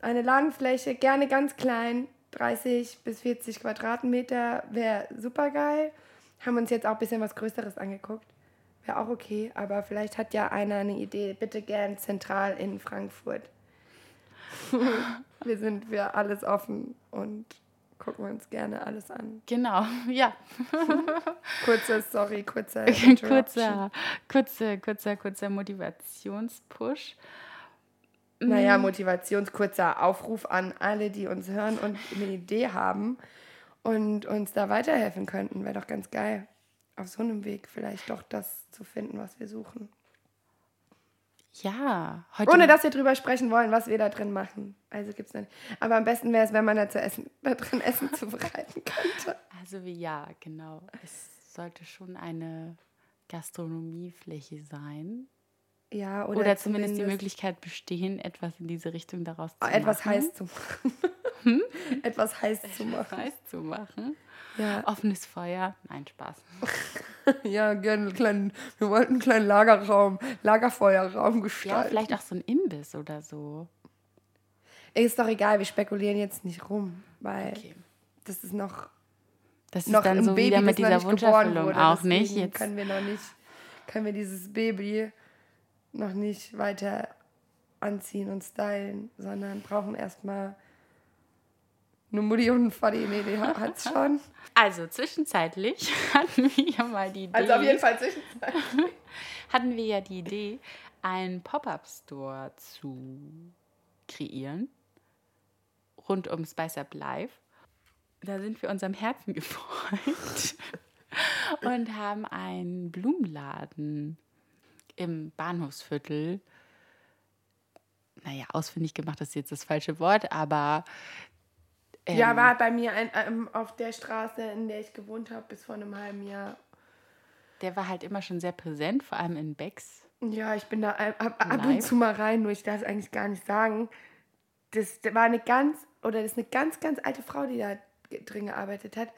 Eine Ladenfläche, gerne ganz klein, 30 bis 40 Quadratmeter, wäre super geil. Haben uns jetzt auch ein bisschen was Größeres angeguckt. Wäre auch okay, aber vielleicht hat ja einer eine Idee. Bitte gern zentral in Frankfurt. wir sind für alles offen und gucken uns gerne alles an. Genau, ja. Kurze Story, kurzer kurzer, kurzer, kurzer, kurzer Motivationspush. Naja, motivationskurzer Aufruf an alle, die uns hören und eine Idee haben und uns da weiterhelfen könnten. Wäre doch ganz geil, auf so einem Weg vielleicht doch das zu finden, was wir suchen. Ja, heute Ohne dass wir drüber sprechen wollen, was wir da drin machen. Also gibt's nicht. Aber am besten wäre es, wenn man da, zu essen, da drin Essen zubereiten könnte. Also wie ja, genau. Es sollte schon eine Gastronomiefläche sein. Ja, oder, Oder, zumindest, die Möglichkeit bestehen, etwas in diese Richtung daraus zu etwas machen. heiß zu machen. etwas heiß zu machen. heiß zu machen. Ja, Offenes Feuer. Nein, Spaß. ja gerne einen kleinen, wir wollten einen kleinen Lagerraum, Lagerfeuerraum Ja, gestalten. vielleicht auch so ein Imbiss oder so. Ist doch egal, wir spekulieren jetzt nicht rum, weil Okay. das ist noch, Das ist noch dann ein so Baby, wieder mit dieser nicht geboren Wunscherfüllung wurde. auch nicht. Deswegen Jetzt können wir noch nicht, können wir dieses Baby noch nicht weiter anziehen und stylen, sondern brauchen erstmal eine Mutti und einen Vati. Nee, die hat's schon. Also zwischenzeitlich hatten wir ja mal die Idee. Also auf jeden Fall Zwischenzeit. hatten wir ja die Idee, einen Pop-up-Store zu kreieren rund um Spice Up Live. da sind wir unserem Herzen gefolgt und haben einen Blumenladen im Bahnhofsviertel. Naja, ausfindig gemacht ist jetzt das falsche Wort, aber ähm, Ja, war bei mir ein, ähm, auf der Straße, in der ich gewohnt habe, bis vor einem halben Jahr. der war halt immer schon sehr präsent, vor allem in Becks. Ja, ich bin da ab, ab ab und zu mal rein, nur ich darf es eigentlich gar nicht sagen. Das, das war eine ganz, oder das ist eine ganz, ganz alte Frau, die da drin gearbeitet hat.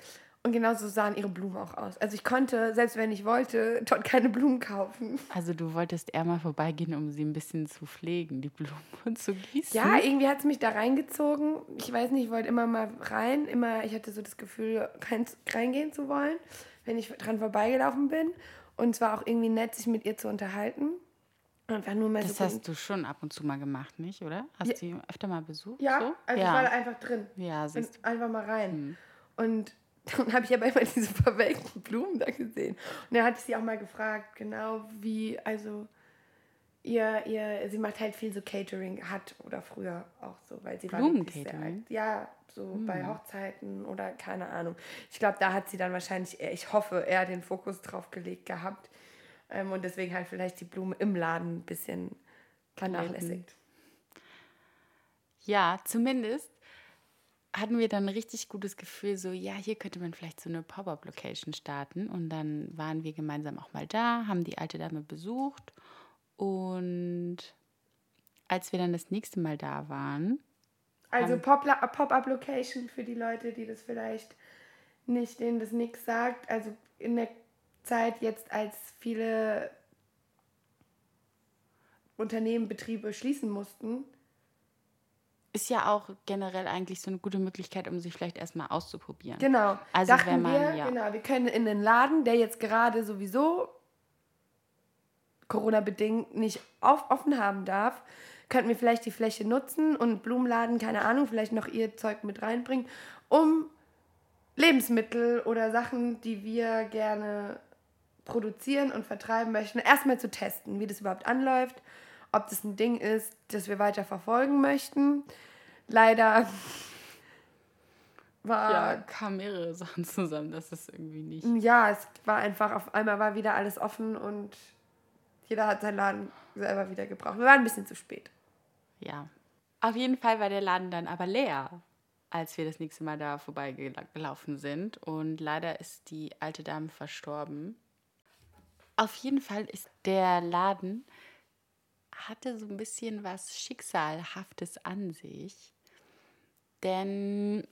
Und genauso sahen ihre Blumen auch aus. Also ich konnte, selbst wenn ich wollte, dort keine Blumen kaufen. Also du wolltest eher mal vorbeigehen, um sie ein bisschen zu pflegen, die Blumen und zu gießen. Ja, irgendwie hat es mich da reingezogen. Ich weiß nicht, ich wollte immer mal rein. Immer, ich hatte so das Gefühl, rein, reingehen zu wollen, wenn ich dran vorbeigelaufen bin. Und es war auch irgendwie nett, sich mit ihr zu unterhalten. Einfach nur mal das so. hast du schon ab und zu mal gemacht, nicht, oder? Hast Ja. du sie öfter mal besucht? ja, so? also ja. ich war da einfach drin. ja, siehst du. einfach mal rein. Hm. Und dann habe ich aber immer diese verwelkten Blumen da gesehen. Und dann hatte ich sie auch mal gefragt, genau wie, also ihr, ihr, sie macht halt viel so Catering, hat oder früher auch so, weil sie war wirklich sehr alt. Ja, so bei Hochzeiten oder keine Ahnung. Ich glaube, da hat sie dann wahrscheinlich, eher, ich hoffe, eher den Fokus drauf gelegt gehabt. Ähm, und deswegen halt vielleicht die Blume im Laden ein bisschen vernachlässigt. Ja, zumindest hatten wir dann ein richtig gutes Gefühl, so, ja, hier könnte man vielleicht so eine Pop-Up-Location starten. Und dann waren wir gemeinsam auch mal da, haben die alte Dame besucht. Und als wir dann das nächste Mal da waren, Also Pop- Pop-Up-Location für die Leute, die das vielleicht nicht, denen das nichts sagt. Also in der Zeit jetzt, als viele Unternehmen, Betriebe schließen mussten. Ist ja auch generell eigentlich so eine gute Möglichkeit, um sich vielleicht erstmal auszuprobieren. Genau. Also dachten wenn man, wir, ja. genau, wir können in den Laden, der jetzt gerade sowieso Corona-bedingt nicht auf, offen haben darf, könnten wir vielleicht die Fläche nutzen und Blumenladen, keine Ahnung, vielleicht noch ihr Zeug mit reinbringen, um Lebensmittel oder Sachen, die wir gerne produzieren und vertreiben möchten, erstmal zu testen, wie das überhaupt anläuft, ob das ein Ding ist, das wir weiter verfolgen möchten. Leider war Ja, kamen mehrere Sachen zusammen, das ist irgendwie nicht. ja, es war einfach, auf einmal war wieder alles offen und jeder hat seinen Laden selber wieder gebraucht. Wir waren ein bisschen zu spät. Ja. Auf jeden Fall war der Laden dann aber leer, als wir das nächste Mal da vorbeigelaufen sind. Und leider ist die alte Dame verstorben. Auf jeden Fall ist der Laden, hatte so ein bisschen was Schicksalhaftes an sich. Denn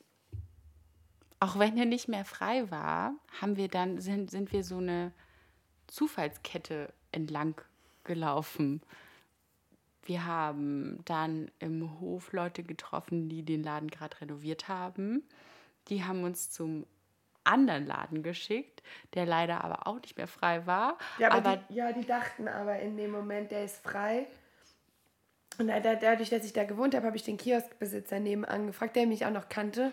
auch wenn er nicht mehr frei war, haben wir dann, sind, sind wir so eine Zufallskette entlang gelaufen. Wir haben dann im Hof Leute getroffen, die den Laden gerade renoviert haben. Die haben uns zum anderen Laden geschickt, der leider aber auch nicht mehr frei war. Ja, aber, aber die, ja, die dachten aber in dem Moment, der ist frei. Und da- da- dadurch, dass ich da gewohnt habe, habe ich den Kioskbesitzer nebenan gefragt, der mich auch noch kannte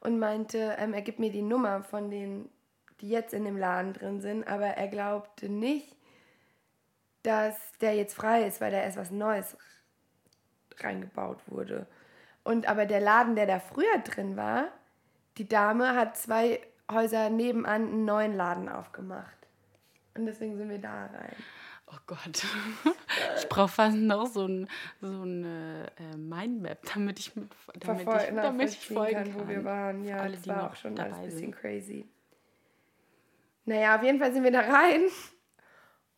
und meinte, ähm, er gibt mir die Nummer von denen, die jetzt in dem Laden drin sind, aber er glaubte nicht, dass der jetzt frei ist, weil da erst was Neues reingebaut wurde. Und aber der Laden, der da früher drin war, die Dame hat zwei Häuser nebenan einen neuen Laden aufgemacht. Und deswegen sind wir da rein. Oh Gott, ich brauche fast noch so, ein, so eine äh, Mindmap, damit ich, mit, damit Verfol- ich, damit ich folgen kann, kann. wo wir waren. Ja, alle, das war auch schon ein bisschen sind. crazy. Naja, auf jeden Fall sind wir da rein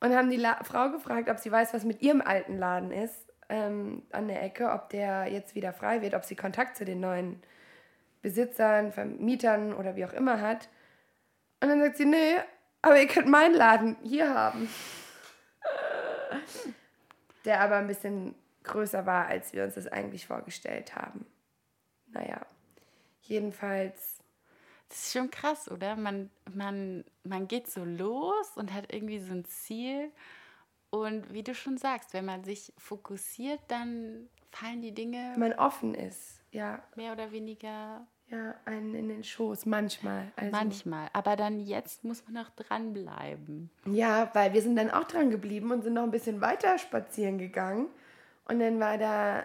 und haben die La Frau gefragt, ob sie weiß, was mit ihrem alten Laden ist ähm, an der Ecke, ob der jetzt wieder frei wird, ob sie Kontakt zu den neuen Besitzern, Vermietern oder wie auch immer hat. Und dann sagt sie, nee, aber ihr könnt meinen Laden hier haben. Der aber ein bisschen größer war, als wir uns das eigentlich vorgestellt haben. Naja, jedenfalls Das ist schon krass, oder? Man, man, man geht so los und hat irgendwie so ein Ziel. Und wie du schon sagst, wenn man sich fokussiert, dann fallen die Dinge man offen ist. Ja, mehr oder weniger ja, einen in den Schoß, manchmal. Also, manchmal. Aber dann jetzt muss man auch dranbleiben. Ja, weil wir sind dann auch dran geblieben und sind noch ein bisschen weiter spazieren gegangen. Und dann war da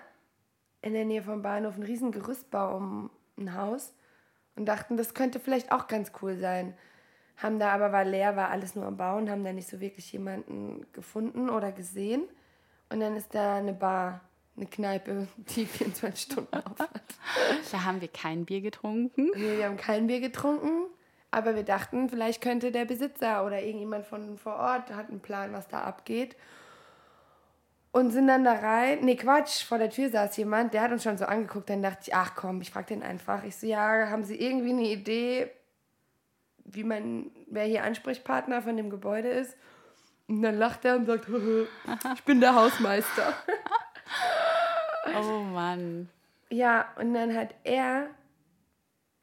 in der Nähe vom Bahnhof ein riesen Gerüstbau um ein Haus. und dachten, das könnte vielleicht auch ganz cool sein. Haben da aber, war leer, war alles nur am Bauen, haben da nicht so wirklich jemanden gefunden oder gesehen. Und dann ist da eine Bar, eine Kneipe, die 24 Stunden auf hat. Da haben wir kein Bier getrunken. Nee, wir haben kein Bier getrunken, aber wir dachten, vielleicht könnte der Besitzer oder irgendjemand von vor Ort hat einen Plan, was da abgeht. Und sind dann da rein. Nee, Quatsch, vor der Tür saß jemand, der hat uns schon so angeguckt. Dann dachte ich, ach komm, ich frag den einfach. Ich so, ja, haben Sie irgendwie eine Idee, wie man, wer hier Ansprechpartner von dem Gebäude ist? Und dann lacht er und sagt, ich bin der Hausmeister. Oh Mann. Ja, und dann hat er,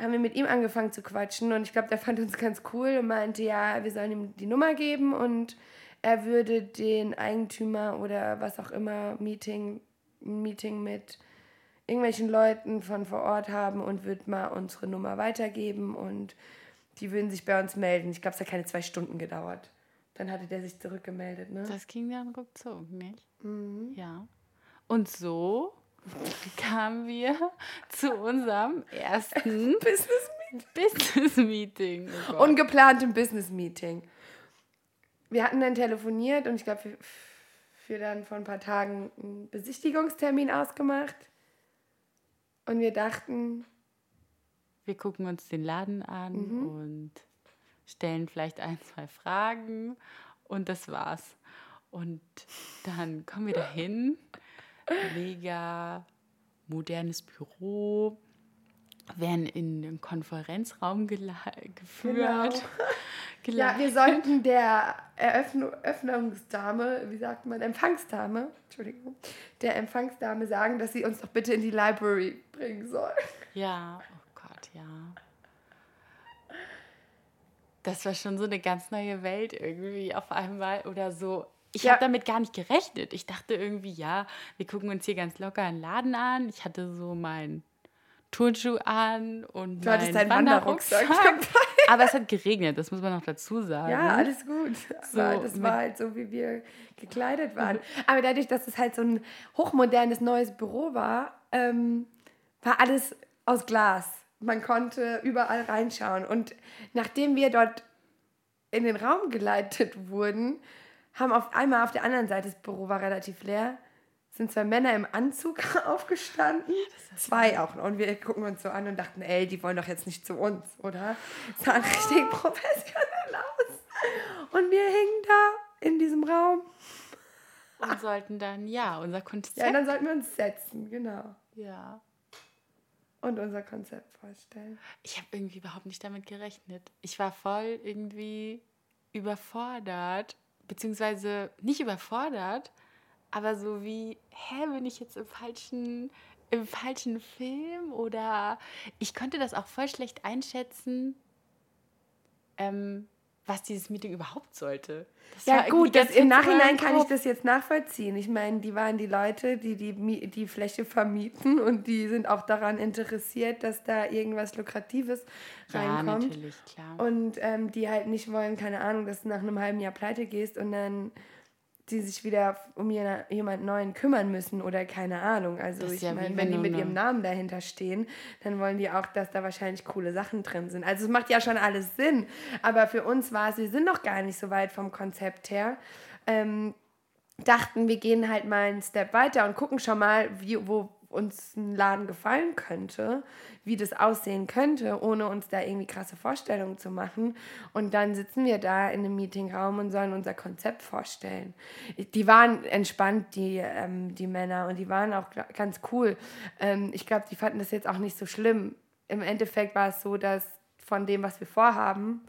haben wir mit ihm angefangen zu quatschen und ich glaube, der fand uns ganz cool und meinte, ja, wir sollen ihm die Nummer geben und er würde den Eigentümer oder was auch immer Meeting, ein Meeting mit irgendwelchen Leuten von vor Ort haben und wird mal unsere Nummer weitergeben und die würden sich bei uns melden. Ich glaube, es hat keine zwei Stunden gedauert. Dann hatte der sich zurückgemeldet, ne? Das ging dann ruckzuck, nicht? Ja. Und so kamen wir zu unserem ersten Business Business-Meeting. Oh Gott. ungeplantem Business-Meeting. Wir hatten dann telefoniert und ich glaube, für, für dann vor ein paar Tagen einen Besichtigungstermin ausgemacht. Und wir dachten, wir gucken uns den Laden an und stellen vielleicht ein, zwei Fragen und das war's. Und dann kommen wir dahin, mega modernes Büro, werden in den Konferenzraum geführt. Genau. Ja, wir sollten der Eröffnung, Öffnungsdame, wie sagt man, Empfangsdame, Entschuldigung, der Empfangsdame sagen, dass sie uns doch bitte in die Library bringen soll. Ja, oh Gott, ja. Das war schon so eine ganz neue Welt irgendwie auf einmal oder so. Ich Ja. habe damit gar nicht gerechnet. Ich dachte irgendwie, ja, wir gucken uns hier ganz locker einen Laden an. Ich hatte so meinen Turnschuh an und Du hattest meinen deinen Wanderrucksack Aber es hat geregnet, das muss man noch dazu sagen. Ja, alles gut. So das war halt so, wie wir gekleidet waren. Aber dadurch, dass es halt so ein hochmodernes neues Büro war, ähm, war alles aus Glas. Man konnte überall reinschauen. Und nachdem wir dort in den Raum geleitet wurden, haben auf einmal auf der anderen Seite, das Büro war relativ leer, sind zwei Männer im Anzug aufgestanden. zwei auch. Und wir gucken uns so an und dachten, ey, die wollen doch jetzt nicht zu uns, oder? Sahen richtig professionell aus. Und wir hingen da in diesem Raum. Und sollten dann, ja, unser Konzept. Ja, dann sollten wir uns setzen, genau. ja. Und unser Konzept vorstellen. Ich habe irgendwie überhaupt nicht damit gerechnet. Ich war voll irgendwie überfordert, beziehungsweise nicht überfordert, aber so wie, hä, bin ich jetzt im falschen, im falschen Film? Oder ich konnte das auch voll schlecht einschätzen, ähm, was dieses Meeting überhaupt sollte. Das Ja gut, das, im Nachhinein kann ich das jetzt nachvollziehen. Ich meine, die waren die Leute, die die, die Fläche vermieten und die sind auch daran interessiert, dass da irgendwas Lukratives Ja, reinkommt. natürlich, klar. Und ähm, die halt nicht wollen, keine Ahnung, dass du nach einem halben Jahr pleite gehst und dann die sich wieder um jemand Neuen kümmern müssen oder keine Ahnung. Also ich ja meine, wenn die mit ne- ihrem Namen dahinter stehen, dann wollen die auch, dass da wahrscheinlich coole Sachen drin sind. Also es macht ja schon alles Sinn. Aber für uns war es, wir sind noch gar nicht so weit vom Konzept her. Ähm, dachten, wir gehen halt mal einen Step weiter und gucken schon mal, wie, wo uns ein Laden gefallen könnte, wie das aussehen könnte, ohne uns da irgendwie krasse Vorstellungen zu machen. Und dann sitzen wir da in einem Meetingraum und sollen unser Konzept vorstellen. Die waren entspannt, die, ähm, die Männer, und die waren auch ganz cool. Ähm, ich glaube, die fanden das jetzt auch nicht so schlimm. Im Endeffekt war es so, dass von dem, was wir vorhaben,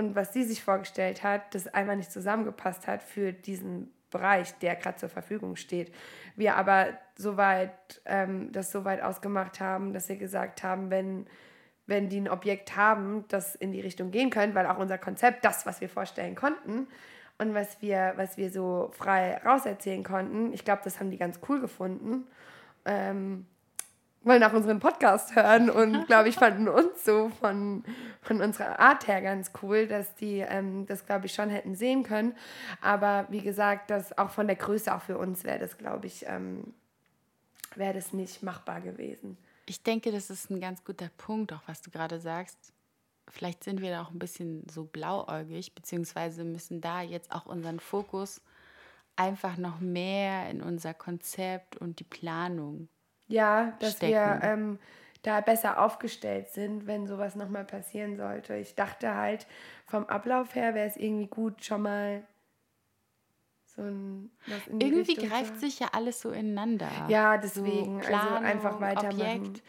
und was sie sich vorgestellt hat, das einmal nicht zusammengepasst hat für diesen Bereich, der gerade zur Verfügung steht. Wir aber soweit ähm, das soweit ausgemacht haben, dass wir gesagt haben, wenn, wenn die ein Objekt haben, das in die Richtung gehen könnte, weil auch unser Konzept, das, was wir vorstellen konnten und was wir, was wir so frei rauserzählen konnten, ich glaube, das haben die ganz cool gefunden. Ähm, wollen auch unseren Podcast hören und glaube ich fanden uns so von, von unserer Art her ganz cool, dass die ähm, das glaube ich schon hätten sehen können. Aber wie gesagt, das auch von der Größe auch für uns wäre das glaube ich ähm, wäre das nicht machbar gewesen. Ich denke, das ist ein ganz guter Punkt, auch was du gerade sagst. Vielleicht sind wir da auch ein bisschen so blauäugig, beziehungsweise müssen da jetzt auch unseren Fokus einfach noch mehr in unser Konzept und die Planung. Ja, dass wir stecken. ähm, da besser aufgestellt sind, wenn sowas nochmal passieren sollte. Ich dachte halt, vom Ablauf her wäre es irgendwie gut, schon mal so ein. Was in die Irgendwie Richtung greift zu- sich ja alles so ineinander. Ja, deswegen. So also einfach Planung, weitermachen. Objekt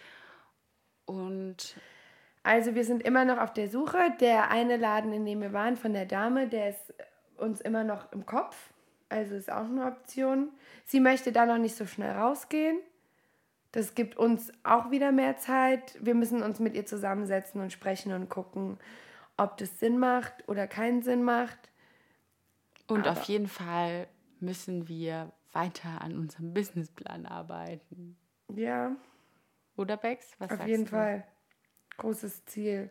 und Also wir sind immer noch auf der Suche. Der eine Laden, in dem wir waren, von der Dame, der ist uns immer noch im Kopf. Also ist auch eine Option. Sie möchte da noch nicht so schnell rausgehen. Das gibt uns auch wieder mehr Zeit. Wir müssen uns mit ihr zusammensetzen und sprechen und gucken, ob das Sinn macht oder keinen Sinn macht. Und Aber- auf jeden Fall müssen wir weiter an unserem Businessplan arbeiten. Ja, Oder Bex? Was auf sagst jeden du? Fall. Großes Ziel.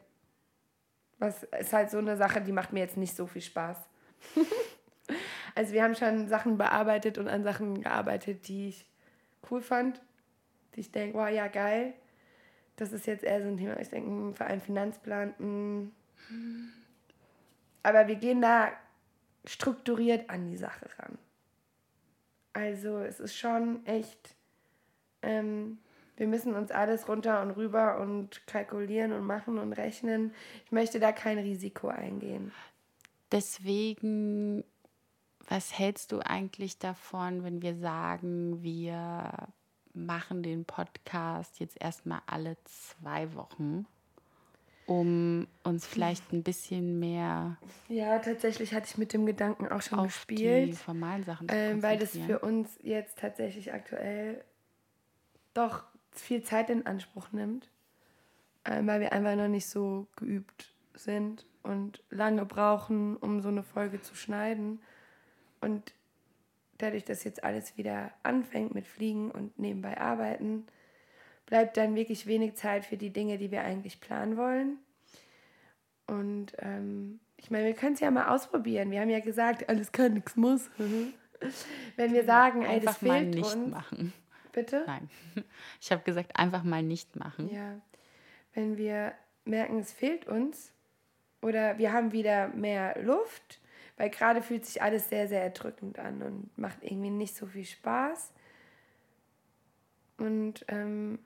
Was ist halt so eine Sache, die macht mir jetzt nicht so viel Spaß. also wir haben schon Sachen bearbeitet und an Sachen gearbeitet, die ich cool fand. Die ich denke, wow, ja, geil. Das ist jetzt eher so ein Thema. Ich denke, hm, für einen Finanzplan. hm. Aber wir gehen da strukturiert an die Sache ran. Also es ist schon echt, ähm, wir müssen uns alles runter und rüber und kalkulieren und machen und rechnen. Ich möchte da kein Risiko eingehen. Deswegen, was hältst du eigentlich davon, wenn wir sagen, wir machen den Podcast jetzt erstmal alle zwei Wochen, um uns vielleicht ein bisschen mehr Ja, tatsächlich hatte ich mit dem Gedanken auch schon auf die gespielt, formalen Sachen zu ähm, weil das für uns jetzt tatsächlich aktuell doch viel Zeit in Anspruch nimmt, ähm, weil wir einfach noch nicht so geübt sind und lange brauchen, um so eine Folge zu schneiden. Und dadurch, dass jetzt alles wieder anfängt mit Fliegen und nebenbei arbeiten, bleibt dann wirklich wenig Zeit für die Dinge, die wir eigentlich planen wollen. Und ähm, ich meine, wir können es ja mal ausprobieren. Wir haben ja gesagt, alles kann, nichts muss. Wenn wir sagen, ey, das einfach mal fehlt nicht uns, machen. bitte. Nein, ich habe gesagt, einfach mal nicht machen. Ja, wenn wir merken, es fehlt uns oder wir haben wieder mehr Luft, weil gerade fühlt sich alles sehr, sehr erdrückend an und macht irgendwie nicht so viel Spaß. Und ähm,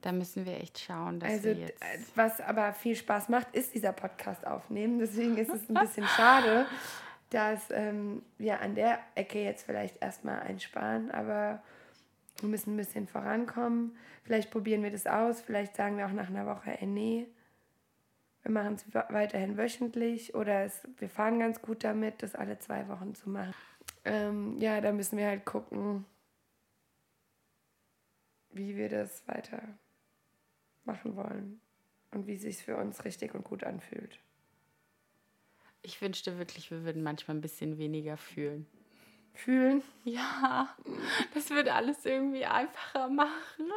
Da müssen wir echt schauen, dass also, wir jetzt äh, was aber viel Spaß macht, ist dieser Podcast aufnehmen. Deswegen ist es ein bisschen schade, dass ähm, wir an der Ecke jetzt vielleicht erstmal einsparen, aber wir müssen ein bisschen vorankommen. Vielleicht probieren wir das aus, vielleicht sagen wir auch nach einer Woche, ey, nee, wir machen es weiterhin wöchentlich oder es, wir fahren ganz gut damit, das alle zwei Wochen zu machen. Ähm, ja, da müssen wir halt gucken, wie wir das weiter machen wollen und wie sich für uns richtig und gut anfühlt. Ich wünschte wirklich, wir würden manchmal ein bisschen weniger fühlen. Fühlen, Ja, das würde alles irgendwie einfacher machen.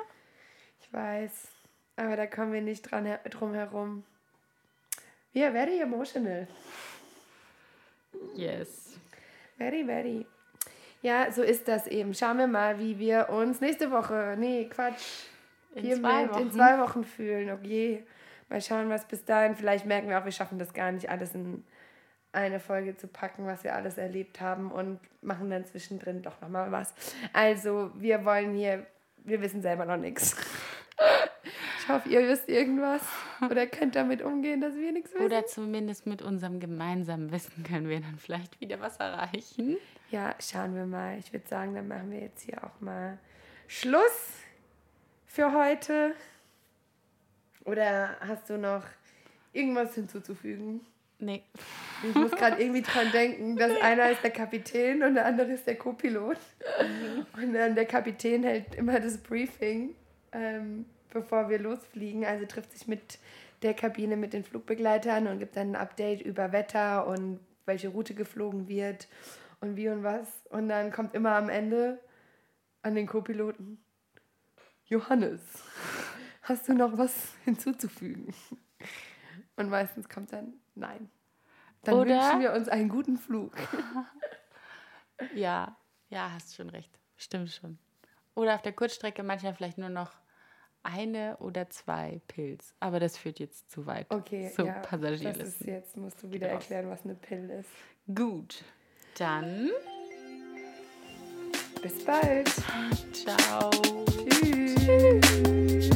ich weiß, aber da kommen wir nicht dran her drum herum. Are very emotional. Yes. Very, very. Ja, so ist das eben. Schauen wir mal, wie wir uns nächste Woche, nee, Quatsch, In zwei in Wochen. zwei Wochen fühlen. Okay, mal schauen, was bis dahin. Vielleicht merken wir auch, wir schaffen das gar nicht, alles in eine Folge zu packen, was wir alles erlebt haben und machen dann zwischendrin doch nochmal was. Also, wir wollen hier, wir wissen selber noch nichts. Ich hoffe, ihr wisst irgendwas oder könnt damit umgehen, dass wir nichts wissen. Oder zumindest mit unserem gemeinsamen Wissen können wir dann vielleicht wieder was erreichen. Ja, schauen wir mal. Ich würde sagen, dann machen wir jetzt hier auch mal Schluss für heute. Oder hast du noch irgendwas hinzuzufügen? Nee. Ich muss gerade irgendwie dran denken, dass einer ist der Kapitän und der andere ist der Co-Pilot. Und dann der Kapitän hält immer das Briefing, ähm, bevor wir losfliegen. Also trifft sich mit der Kabine mit den Flugbegleitern und gibt dann ein Update über Wetter und welche Route geflogen wird und wie und was. Und dann kommt immer am Ende an den Co-Piloten, Johannes, hast du noch was hinzuzufügen? Und meistens kommt dann, nein. Dann Oder- wünschen wir uns einen guten Flug. Ja, ja, hast schon recht. Stimmt schon. Oder auf der Kurzstrecke manchmal vielleicht nur noch eine oder zwei Pilz. Aber das führt jetzt zu weit. Okay, so ja, das ist Passagierlisten. jetzt, musst du wieder Genau. erklären, was eine Pill ist. Gut. Dann Bis bald. ciao. Tschüss.